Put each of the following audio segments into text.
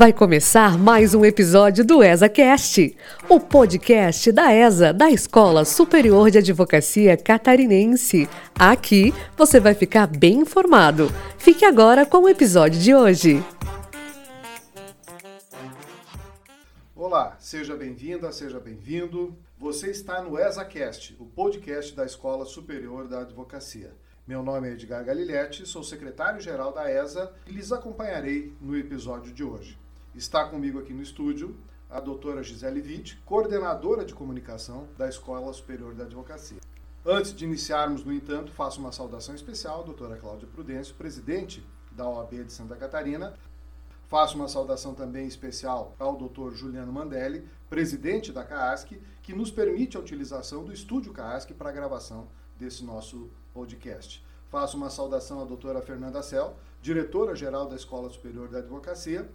Vai começar mais um episódio do ESACast, o podcast da ESA, da Escola Superior de Advocacia Catarinense. Aqui você vai ficar bem informado. Fique agora com o episódio de hoje. Olá, seja bem-vinda, seja bem-vindo. Você está no ESACast, o podcast da Escola Superior da Advocacia. Meu nome é Edgar Galiletti, sou secretário-geral da ESA e lhes acompanharei no episódio de hoje. Está comigo aqui no estúdio a doutora Gisele Witt, coordenadora de comunicação da Escola Superior da Advocacia. Antes de iniciarmos, no entanto, faço uma saudação especial à doutora Cláudia Prudêncio, presidente da OAB de Santa Catarina. Faço uma saudação também especial ao doutor Juliano Mandelli, presidente da CAASC, que nos permite a utilização do estúdio CAASC para a gravação desse nosso podcast. Faço uma saudação à doutora Fernanda Cel, diretora-geral da Escola Superior da Advocacia,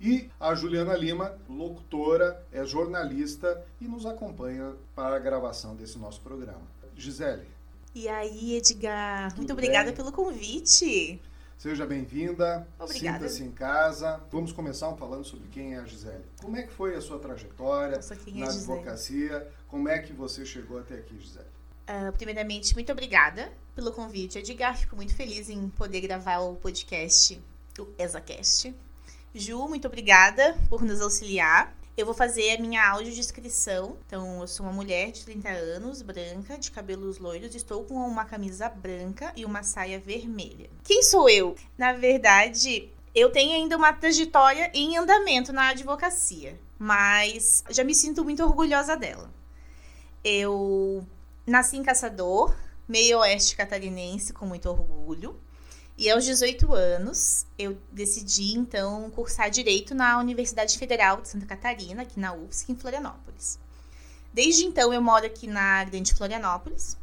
e a Juliana Lima, locutora, é jornalista e nos acompanha para a gravação desse nosso programa. Gisele. E aí, Edgar, muito obrigada bem? pelo convite. Seja bem-vinda, sinta-se em casa. Vamos começar falando sobre quem é a Gisele. Como é que foi a sua trajetória Nossa, é na advocacia? Como é que você chegou até aqui, Gisele? Uh, primeiramente, muito obrigada pelo convite, Edgar. Fico muito feliz em poder gravar o podcast do ESACast. Ju, muito obrigada por nos auxiliar. Eu vou fazer a minha audiodescrição. Então, eu sou uma mulher de 30 anos, branca, de cabelos loiros, estou com uma camisa branca e uma saia vermelha. Quem sou eu? Na verdade, eu tenho ainda uma trajetória em andamento na advocacia, mas já me sinto muito orgulhosa dela. Eu Nasci em Caçador, meio oeste catarinense, com muito orgulho. E aos 18 anos, eu decidi, então, cursar Direito na Universidade Federal de Santa Catarina, aqui na UFSC, em Florianópolis. Desde então, eu moro aqui na Grande Florianópolis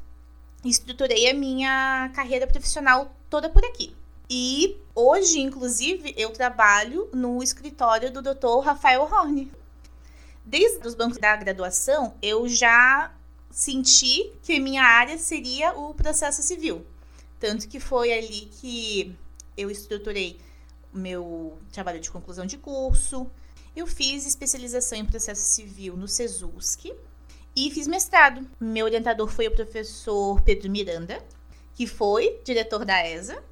e estruturei a minha carreira profissional toda por aqui. E hoje, inclusive, eu trabalho no escritório do Dr. Rafael Horne. Desde os bancos da graduação, eu já senti que minha área seria o processo civil. Tanto que foi ali que eu estruturei meu trabalho de conclusão de curso. Eu fiz especialização em processo civil no SESUSC e fiz mestrado. Meu orientador foi o professor Pedro Miranda, que foi diretor da ESA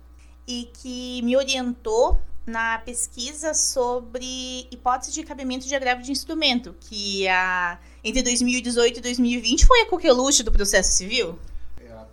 e que me orientou na pesquisa sobre hipótese de cabimento de agravo de instrumento, que a, entre 2018 e 2020 foi a coqueluche do processo civil.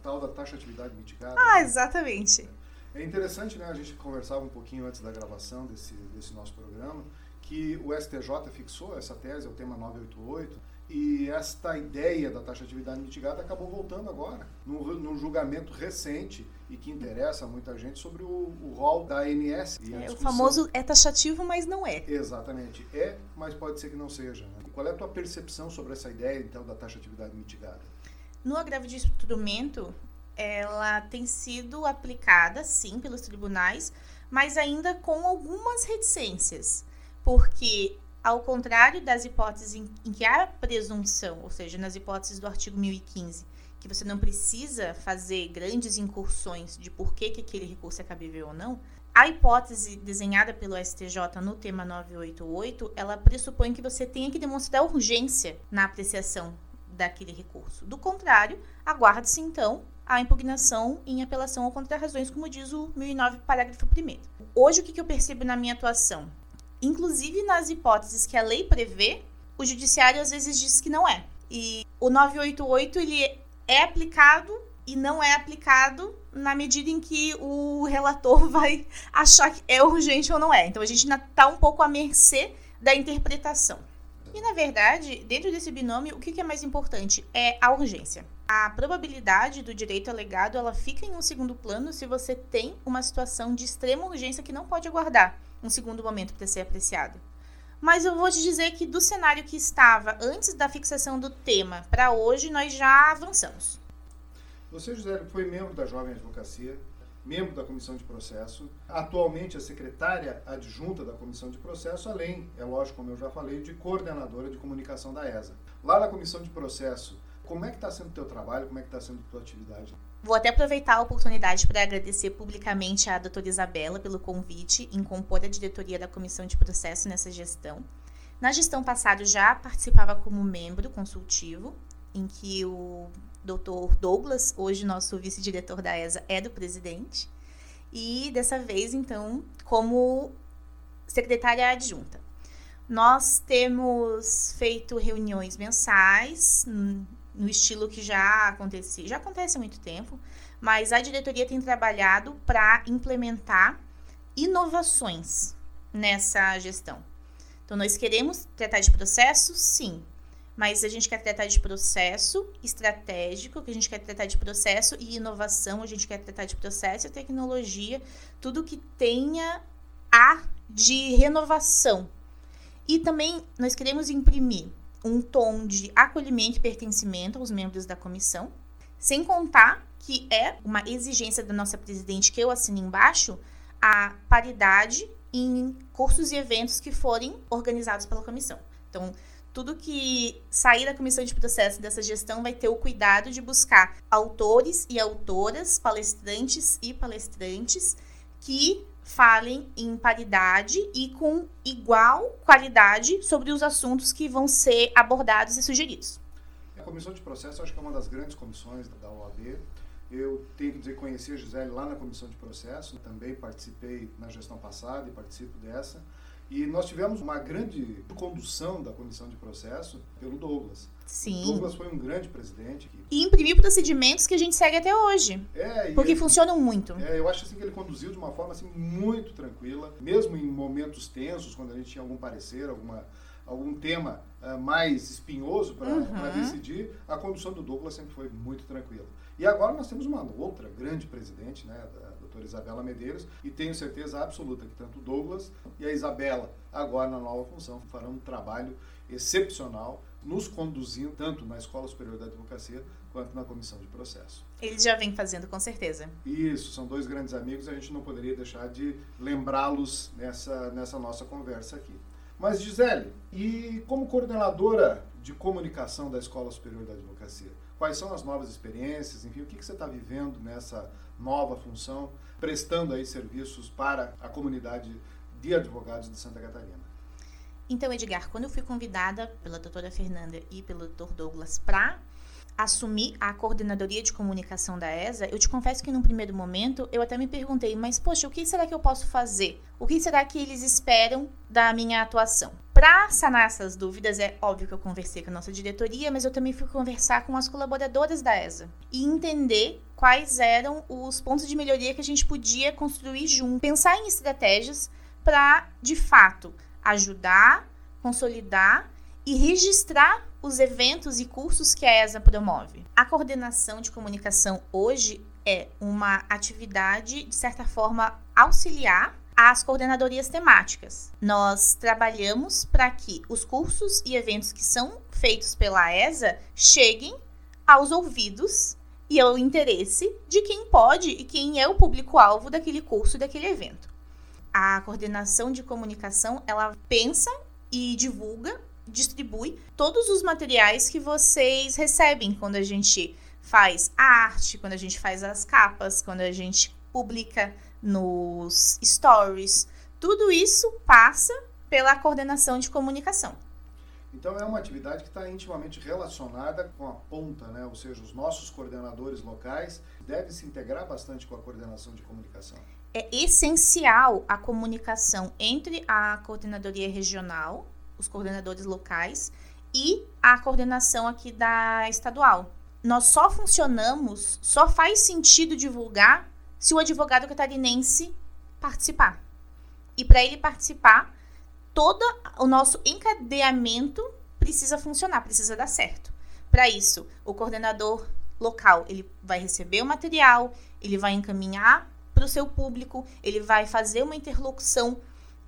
Tal da taxa de atividade mitigada. Ah, né? exatamente. É interessante, né? A gente conversava um pouquinho antes da gravação desse, desse nosso programa, que o STJ fixou essa tese, é o tema 988, e esta ideia da taxa de atividade mitigada acabou voltando agora, num, num julgamento recente e que interessa a muita gente sobre o, o rol da ANS. é, o famoso é taxativo, mas não é. Exatamente. É, mas pode ser que não seja. Né? Qual é a tua percepção sobre essa ideia, então, da taxa de atividade mitigada? No agravo de instrumento, ela tem sido aplicada, sim, pelos tribunais, mas ainda com algumas reticências. Porque ao contrário das hipóteses em, que há presunção, ou seja, nas hipóteses do artigo 1015, que você não precisa fazer grandes incursões de por que, que aquele recurso é cabível ou não, a hipótese desenhada pelo STJ no tema 988, ela pressupõe que você tenha que demonstrar urgência na apreciação daquele recurso. Do contrário, aguarde-se então a impugnação em apelação ou contra razões, como diz o 1009, parágrafo 1 Hoje, o que eu percebo na minha atuação? Inclusive nas hipóteses que a lei prevê, o judiciário às vezes diz que não é. E o 988 ele é aplicado e não é aplicado na medida em que o relator vai achar que é urgente ou não é. Então a gente ainda está um pouco à mercê da interpretação. E na verdade, dentro desse binômio, o que é mais importante é a urgência. A probabilidade do direito alegado ela fica em um segundo plano se você tem uma situação de extrema urgência que não pode aguardar um segundo momento para ser apreciado. Mas eu vou te dizer que do cenário que estava antes da fixação do tema para hoje, nós já avançamos. Você, José, foi membro da Jovem Advocacia, membro da Comissão de Processo, atualmente é secretária adjunta da Comissão de Processo, além, é lógico, como eu já falei, de coordenadora de comunicação da ESA. Lá na Comissão de Processo, Como é que está sendo o teu trabalho? Como é que está sendo a tua atividade? Vou até aproveitar a oportunidade para agradecer publicamente à doutora Isabela pelo convite em compor a diretoria da Comissão de Processo nessa gestão. Na gestão passada, já participava como membro consultivo, em que o doutor Douglas, hoje nosso vice-diretor da ESA, é do presidente. E dessa vez, então, como secretária adjunta. Nós temos feito reuniões mensais, no estilo que já acontecia, já acontece há muito tempo, mas a diretoria tem trabalhado para implementar inovações nessa gestão. Então, nós queremos tratar de processo, sim, mas a gente quer tratar de processo estratégico, que a gente quer tratar de processo e inovação, a gente quer tratar de processo e tecnologia, tudo que tenha a de renovação. E também nós queremos imprimir um tom de acolhimento e pertencimento aos membros da comissão, sem contar que é uma exigência da nossa presidente que eu assino embaixo a paridade em cursos e eventos que forem organizados pela comissão. Então, tudo que sair da comissão de processo dessa gestão vai ter o cuidado de buscar autores e autoras, palestrantes e palestrantes que falem em paridade e com igual qualidade sobre os assuntos que vão ser abordados e sugeridos. A comissão de processo acho que é uma das grandes comissões da OAB. Eu tenho que dizer, conheci a Gisele lá na comissão de processo, também participei na gestão passada e participo dessa. E nós tivemos uma grande condução da comissão de processo pelo Douglas. Sim. O Douglas foi um grande presidente. Que... E imprimiu procedimentos que a gente segue até hoje. É, porque ele, funcionam muito. É, eu acho assim que ele conduziu de uma forma assim muito tranquila, mesmo em momentos tensos, quando a gente tinha algum parecer, alguma algum tema uh, mais espinhoso para uhum. decidir, a condução do Douglas sempre foi muito tranquila. E agora nós temos uma outra grande presidente, né, da doutora Isabela Medeiros, e tenho certeza absoluta que tanto o Douglas e a Isabela, agora na nova função, farão um trabalho excepcional nos conduzindo tanto na Escola Superior da Advocacia quanto na comissão de processo. Eles já vêm fazendo, com certeza. Isso, são dois grandes amigos, a gente não poderia deixar de lembrá-los nessa, nessa nossa conversa aqui. Mas, Gisele, e como coordenadora de comunicação da Escola Superior da Advocacia, quais são as novas experiências, enfim, o que, que você está vivendo nessa nova função, prestando aí serviços para a comunidade de advogados de Santa Catarina? Então, Edgar, quando eu fui convidada pela doutora Fernanda e pelo doutor Douglas para assumir a coordenadoria de comunicação da ESA, eu te confesso que num primeiro momento eu até me perguntei, mas poxa, o que será que eu posso fazer? O que será que eles esperam da minha atuação? Para sanar essas dúvidas, é óbvio que eu conversei com a nossa diretoria, mas eu também fui conversar com as colaboradoras da ESA e entender quais eram os pontos de melhoria que a gente podia construir junto. Pensar em estratégias para, de fato, ajudar, consolidar e registrar os eventos e cursos que a ESA promove. A coordenação de comunicação hoje é uma atividade, de certa forma, auxiliar às coordenadorias temáticas. Nós trabalhamos para que os cursos e eventos que são feitos pela ESA cheguem aos ouvidos e ao interesse de quem pode e quem é o público-alvo daquele curso e daquele evento. A coordenação de comunicação, ela pensa e divulga distribui todos os materiais que vocês recebem quando a gente faz a arte, quando a gente faz as capas, quando a gente publica nos stories. Tudo isso passa pela coordenação de comunicação. Então é uma atividade que está intimamente relacionada com a ponta, né? ou seja, os nossos coordenadores locais devem se integrar bastante com a coordenação de comunicação. É essencial a comunicação entre a coordenadoria regional, os coordenadores locais e a coordenação aqui da estadual. Nós só funcionamos, só faz sentido divulgar se o advogado catarinense participar. E para ele participar, todo o nosso encadeamento precisa funcionar, precisa dar certo. Para isso, o coordenador local, ele vai receber o material, ele vai encaminhar para o seu público, ele vai fazer uma interlocução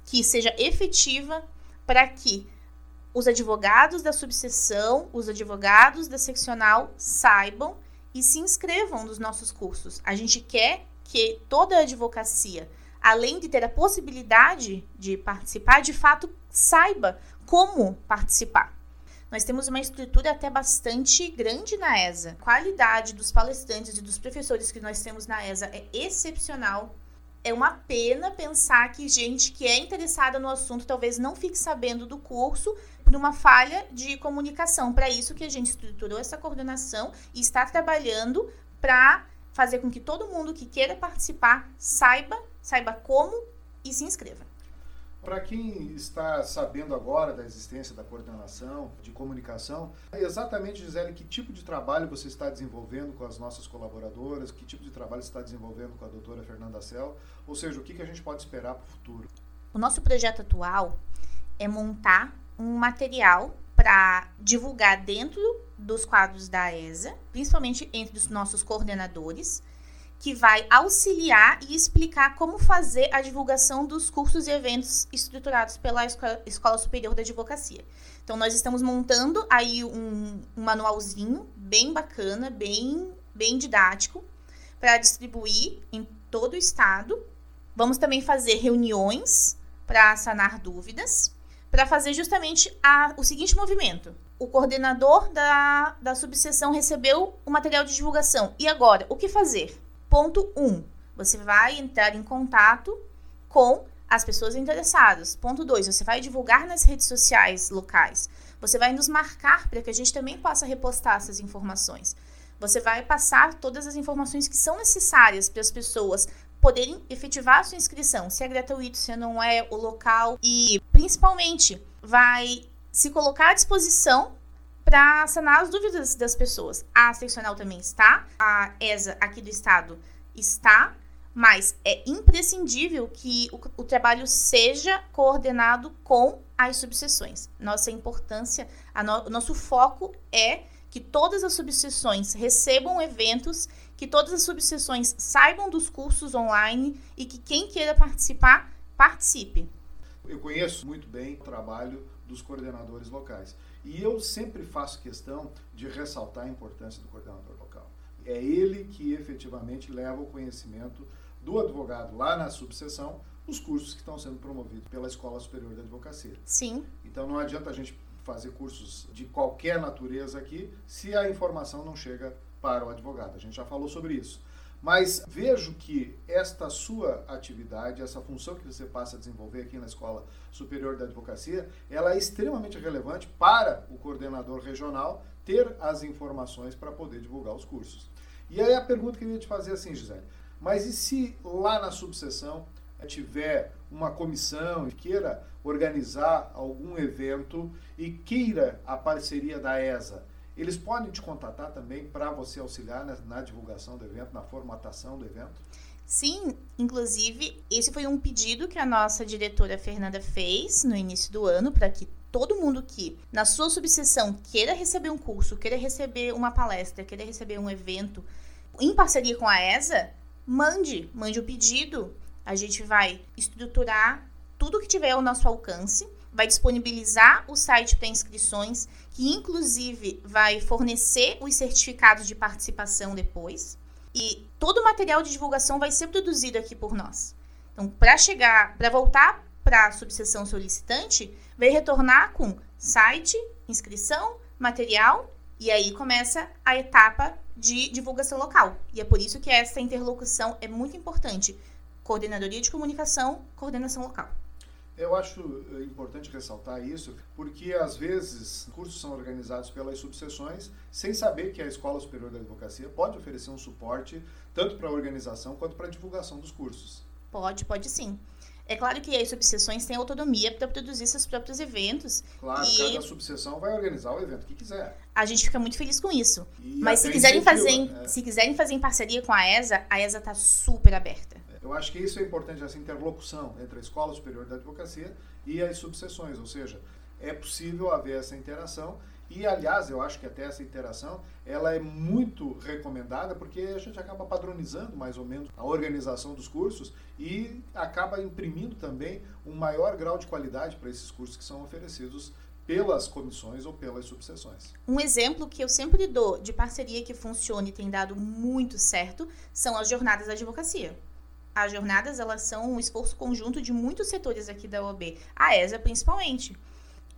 que seja efetiva para que os advogados da subseção, os advogados da seccional saibam e se inscrevam nos nossos cursos. A gente quer que toda a advocacia, além de ter a possibilidade de participar, de fato saiba como participar. nós temos uma estrutura até bastante grande na ESA. A qualidade dos palestrantes e dos professores que nós temos na ESA é excepcional. É uma pena pensar que gente que é interessada no assunto talvez não fique sabendo do curso por uma falha de comunicação. Para isso que a gente estruturou essa coordenação e está trabalhando para fazer com que todo mundo que queira participar saiba, saiba como e se inscreva. Para quem está sabendo agora da existência da coordenação de comunicação, exatamente, Gisele, que tipo de trabalho você está desenvolvendo com as nossas colaboradoras, que tipo de trabalho você está desenvolvendo com a doutora Fernanda Cel, ou seja, o que, que a gente pode esperar para o futuro? O nosso projeto atual é montar um material para divulgar dentro dos quadros da ESA, principalmente entre os nossos coordenadores, que vai auxiliar e explicar como fazer a divulgação dos cursos e eventos estruturados pela Escola Superior da Advocacia. Então, nós estamos montando aí um, um manualzinho bem bacana, bem, bem didático, para distribuir em todo o estado. Vamos também fazer reuniões para sanar dúvidas, para fazer justamente a, o seguinte movimento. O coordenador da, da subseção recebeu o material de divulgação. E agora, o que fazer? Ponto 1. Um, você vai entrar em contato com as pessoas interessadas. Ponto 2. Você vai divulgar nas redes sociais locais. Você vai nos marcar para que a gente também possa repostar essas informações. Você vai passar todas as informações que são necessárias para as pessoas poderem efetivar a sua inscrição, se é gratuito, se não é, o local e principalmente vai se colocar à disposição para sanar as dúvidas das pessoas. A seccional também está, a ESA aqui do estado está, mas é imprescindível que o, o trabalho seja coordenado com as subseções. Nossa importância, no, o nosso foco é que todas as subseções recebam eventos, que todas as subseções saibam dos cursos online e que quem queira participar, participe. Eu conheço muito bem o trabalho dos coordenadores locais. E eu sempre faço questão de ressaltar a importância do coordenador local. É ele que efetivamente leva o conhecimento do advogado lá na subseção os cursos que estão sendo promovidos pela Escola Superior de Advocacia. Sim. Então não adianta a gente fazer cursos de qualquer natureza aqui se a informação não chega para o advogado. A gente já falou sobre isso. Mas vejo que esta sua atividade, essa função que você passa a desenvolver aqui na Escola Superior da Advocacia, ela é extremamente relevante para o coordenador regional ter as informações para poder divulgar os cursos. E aí a pergunta que eu ia te fazer é assim, Gisele, mas e se lá na subseção tiver uma comissão e queira organizar algum evento e queira a parceria da ESA, eles podem te contatar também para você auxiliar na, na, divulgação do evento, na formatação do evento? Sim, inclusive, esse foi um pedido que a nossa diretora Fernanda fez no início do ano para que todo mundo que, na sua subseção, queira receber um curso, queira receber uma palestra, queira receber um evento em parceria com a ESA, mande, mande o pedido. A gente vai estruturar tudo que tiver ao nosso alcance vai disponibilizar o site para inscrições, que inclusive vai fornecer os certificados de participação depois. E todo o material de divulgação vai ser produzido aqui por nós. Então, para chegar, para voltar para a subseção solicitante, vai retornar com site, inscrição, material e aí começa a etapa de divulgação local. E é por isso que essa interlocução é muito importante. Coordenadoria de comunicação, coordenação local. Eu acho eh, importante ressaltar isso, porque às vezes cursos são organizados pelas subseções sem saber que a Escola Superior da Advocacia pode oferecer um suporte tanto para a organização quanto para a divulgação dos cursos. Pode, pode sim. É claro que as subseções têm autonomia para produzir seus próprios eventos. Claro, e cada subseção vai organizar o evento que quiser. A gente fica muito feliz com isso. E Mas se quiserem, fazer em, né? se quiserem fazer em parceria com a ESA, a ESA está super aberta. Eu acho que isso é importante, essa interlocução entre a Escola Superior da Advocacia e as subseções, ou seja, é possível haver essa interação e, aliás, eu acho que até essa interação, ela é muito recomendada porque a gente acaba padronizando mais ou menos a organização dos cursos e acaba imprimindo também um maior grau de qualidade para esses cursos que são oferecidos pelas comissões ou pelas subseções. Um exemplo que eu sempre dou de parceria que funciona e tem dado muito certo são as jornadas da advocacia as jornadas elas são um esforço conjunto de muitos setores aqui da OAB, a ESA principalmente.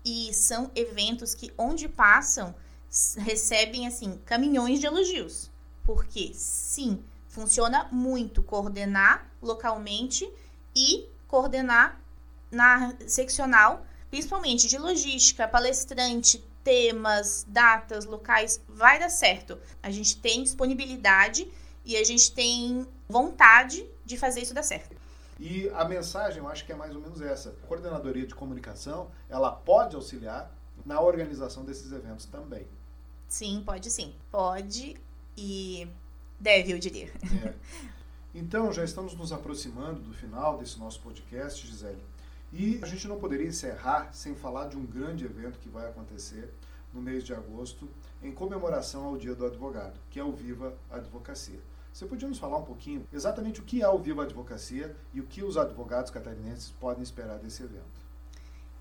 E são eventos que onde passam recebem assim caminhões de elogios. Porque sim, funciona muito coordenar localmente e coordenar na seccional, principalmente de logística, palestrante, temas, datas, locais, vai dar certo. A gente tem disponibilidade e a gente tem vontade de fazer isso dar certo. E a mensagem, eu acho que é mais ou menos essa. A coordenadoria de comunicação, ela pode auxiliar na organização desses eventos também. Sim, pode sim. Pode e deve, eu diria. É. Então, já estamos nos aproximando do final desse nosso podcast, Gisele. E a gente não poderia encerrar sem falar de um grande evento que vai acontecer no mês de agosto, em comemoração ao Dia do Advogado, que é o Viva Advocacia. Você podia nos falar um pouquinho exatamente o que é o Viva Advocacia e o que os advogados catarinenses podem esperar desse evento?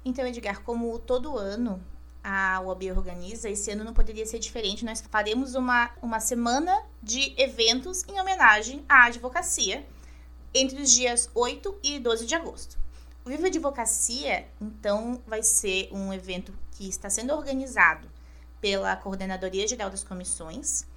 Então, Edgar, como todo ano a UAB organiza, esse ano não poderia ser diferente. Nós faremos uma, uma semana de eventos em homenagem à advocacia entre os dias 8 e 12 de agosto. O Viva Advocacia, então, vai ser um evento que está sendo organizado pela Coordenadoria Geral das Comissões,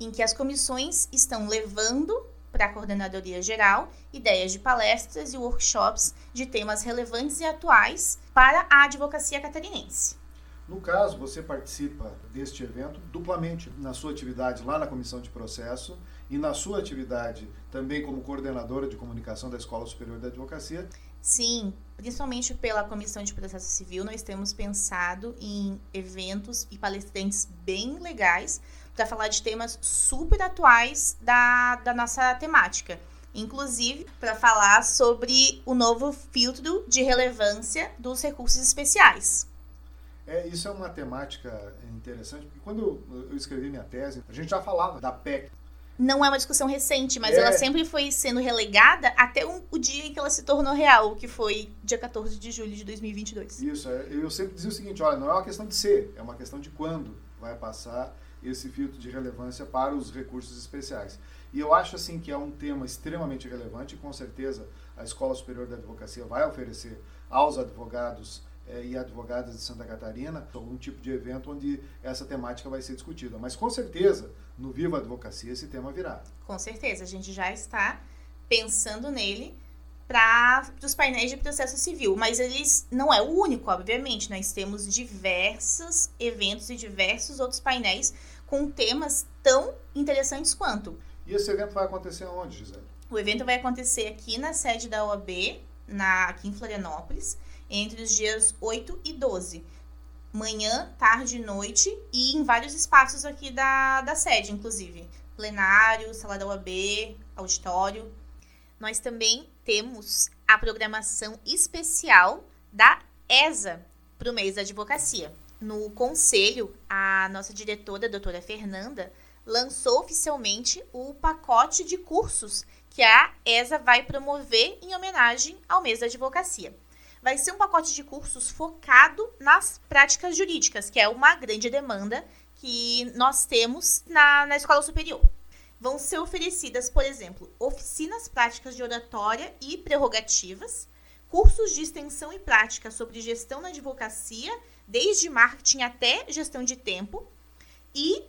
em que as comissões estão levando para a Coordenadoria Geral ideias de palestras e workshops de temas relevantes e atuais para a advocacia catarinense. No caso, você participa deste evento duplamente na sua atividade lá na Comissão de Processo e na sua atividade também como coordenadora de comunicação da Escola Superior da Advocacia Sim, principalmente pela Comissão de Processo Civil, nós temos pensado em eventos e palestrantes bem legais para falar de temas super atuais da, da nossa temática. Inclusive, para falar sobre o novo filtro de relevância dos recursos especiais. É, isso é uma temática interessante, porque quando eu escrevi minha tese, a gente já falava da PEC, não é uma discussão recente, mas é. ela sempre foi sendo relegada até um, o dia em que ela se tornou real, que foi dia 14 de julho de 2022. Isso, é, eu sempre dizia o seguinte, olha, não é uma questão de ser, é uma questão de quando vai passar esse filtro de relevância para os recursos especiais. E eu acho assim que é um tema extremamente relevante e com certeza a Escola Superior da Advocacia vai oferecer aos advogados é, e advogadas de Santa Catarina algum tipo de evento onde essa temática vai ser discutida. Mas com certeza, no Viva Advocacia, esse tema virá. Com certeza, a gente já está pensando nele para os painéis de processo civil, mas eles não é o único, obviamente. Nós temos diversos eventos e diversos outros painéis com temas tão interessantes quanto. E esse evento vai acontecer onde, Gisele? O evento vai acontecer aqui na sede da OAB, na, aqui em Florianópolis entre os dias 8 e 12. Manhã, tarde e noite, e em vários espaços aqui da, da sede, inclusive. Plenário, sala da UAB, auditório. Nós também temos a programação especial da ESA para o mês da advocacia. No conselho, a nossa diretora, a doutora Fernanda, lançou oficialmente o pacote de cursos que a ESA vai promover em homenagem ao mês da advocacia vai ser um pacote de cursos focado nas práticas jurídicas, que é uma grande demanda que nós temos na, na escola superior. Vão ser oferecidas, por exemplo, oficinas práticas de oratória e prerrogativas, cursos de extensão e prática sobre gestão na advocacia, desde marketing até gestão de tempo, e,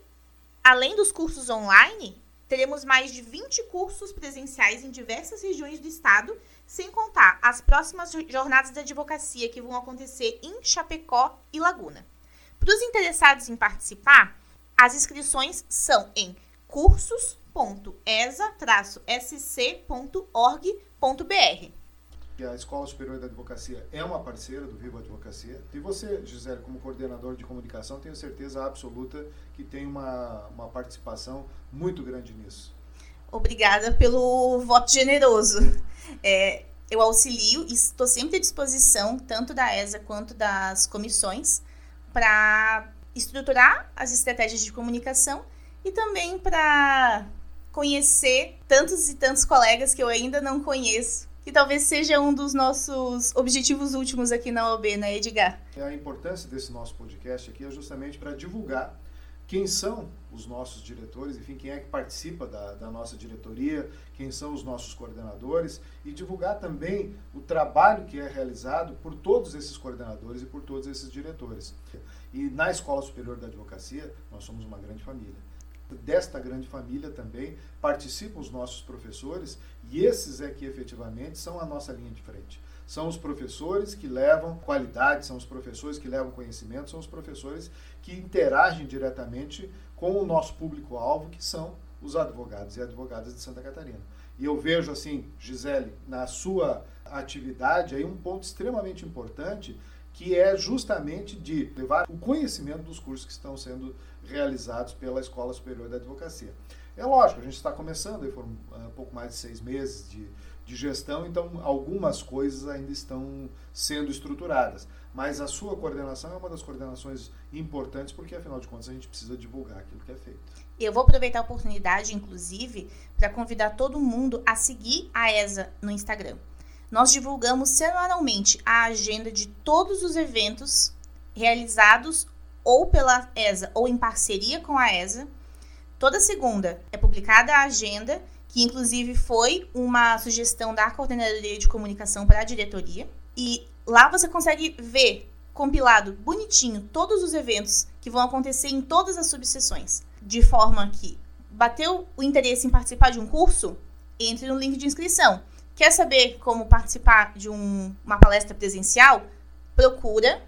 além dos cursos online, teremos mais de 20 cursos presenciais em diversas regiões do estado sem contar as próximas jornadas de advocacia que vão acontecer em Chapecó e Laguna. Para os interessados em participar, as inscrições são em cursos.esa-sc.org.br. A Escola Superior da Advocacia é uma parceira do Viva Advocacia. E você, Gisele, como coordenador de comunicação, tenho certeza absoluta que tem uma, uma participação muito grande nisso. Obrigada pelo voto generoso. É, eu auxilio e estou sempre à disposição, tanto da ESA quanto das comissões, para estruturar as estratégias de comunicação e também para conhecer tantos e tantos colegas que eu ainda não conheço, que talvez seja um dos nossos objetivos últimos aqui na OB, né, Edgar? A importância desse nosso podcast aqui é justamente para divulgar quem são os nossos diretores, enfim, quem é que participa da, da, nossa diretoria, quem são os nossos coordenadores e divulgar também o trabalho que é realizado por todos esses coordenadores e por todos esses diretores. E na Escola Superior da Advocacia, nós somos uma grande família. Desta grande família também participam os nossos professores e esses é que efetivamente são a nossa linha de frente. São os professores que levam qualidade, são os professores que levam conhecimento, são os professores que interagem diretamente com o nosso público-alvo, que são os advogados e advogadas de Santa Catarina. E eu vejo assim, Gisele, na sua atividade aí um ponto extremamente importante que é justamente de levar o conhecimento dos cursos que estão sendo realizados pela Escola Superior da Advocacia. É lógico, a gente está começando, foram uh, um pouco mais de seis meses de, de gestão, então algumas coisas ainda estão sendo estruturadas. Mas a sua coordenação é uma das coordenações importantes, porque afinal de contas a gente precisa divulgar aquilo que é feito. Eu vou aproveitar a oportunidade, inclusive, para convidar todo mundo a seguir a ESA no Instagram. Nós divulgamos semanalmente a agenda de todos os eventos realizados ou pela ESA ou em parceria com a ESA. Toda segunda é publicada a agenda, que inclusive foi uma sugestão da Coordenadoria de Comunicação para a diretoria. E lá você consegue ver compilado bonitinho todos os eventos que vão acontecer em todas as subseções, de forma que bateu o interesse em participar de um curso, entre no link de inscrição. Quer saber como participar de um, uma palestra presencial? Procura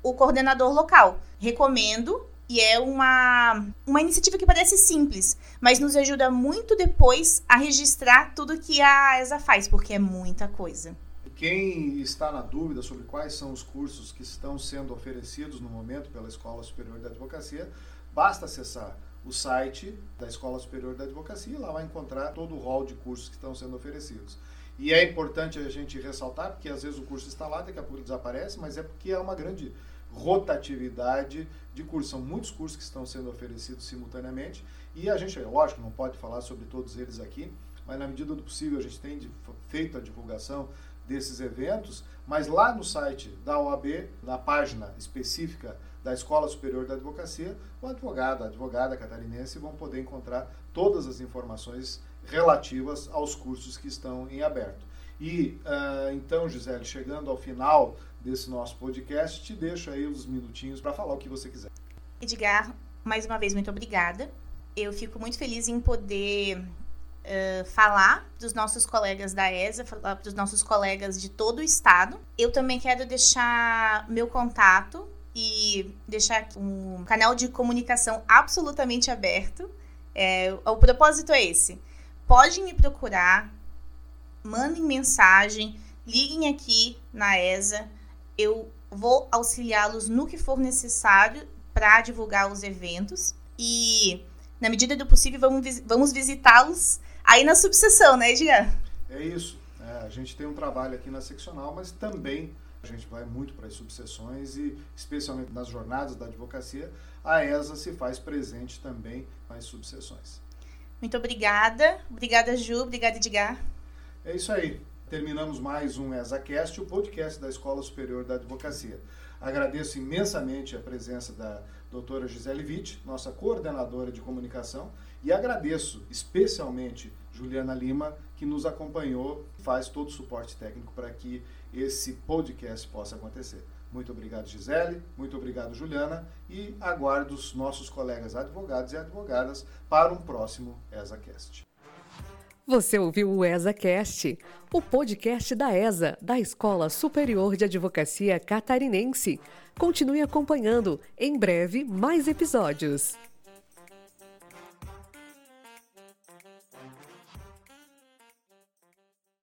o coordenador local. Recomendo e é uma, uma iniciativa que parece simples, mas nos ajuda muito depois a registrar tudo que a ESA faz, porque é muita coisa. Quem está na dúvida sobre quais são os cursos que estão sendo oferecidos no momento pela Escola Superior da Advocacia, basta acessar o site da Escola Superior da Advocacia e lá vai encontrar todo o rol de cursos que estão sendo oferecidos. E é importante a gente ressaltar, porque às vezes o curso está lá, daqui a pouco desaparece, mas é porque é uma grande rotatividade de cursos. São muitos cursos que estão sendo oferecidos simultaneamente e a gente, lógico, não pode falar sobre todos eles aqui, mas na medida do possível a gente tem feito a divulgação desses eventos, mas lá no site da OAB, na página específica da Escola Superior da Advocacia, o advogado, a advogada catarinense vão poder encontrar todas as informações relativas aos cursos que estão em aberto. E uh, então, Gisele, chegando ao final desse nosso podcast, te deixo aí uns minutinhos para falar o que você quiser. Edgar, mais uma vez, muito obrigada. Eu fico muito feliz em poder uh, falar dos nossos colegas da ESA, falar dos nossos colegas de todo o estado. Eu também quero deixar meu contato e deixar um canal de comunicação absolutamente aberto. É, o propósito é esse podem me procurar, mandem mensagem, liguem aqui na ESA. Eu vou auxiliá-los no que for necessário para divulgar os eventos. E, na medida do possível, vamos, vamos visitá-los aí na subseção, né, Edgar? É isso. É, a gente tem um trabalho aqui na seccional, mas também a gente vai muito para as subseções e, especialmente nas jornadas da advocacia, a ESA se faz presente também nas subseções. Muito obrigada. Obrigada, Ju. Obrigada, Edgar. É isso aí. Terminamos mais um ESACast, o podcast da Escola Superior da Advocacia. Agradeço imensamente a presença da doutora Gisele Witt, nossa coordenadora de comunicação, e agradeço especialmente Juliana Lima, que nos acompanhou faz todo o suporte técnico para que esse podcast possa acontecer. Muito obrigado, Gisele. Muito obrigado, Juliana. E aguardo os nossos colegas advogados e advogadas para um próximo ESACast. Você ouviu o ESACast, o podcast da ESA, da Escola Superior de Advocacia Catarinense. Continue acompanhando. Em breve, mais episódios.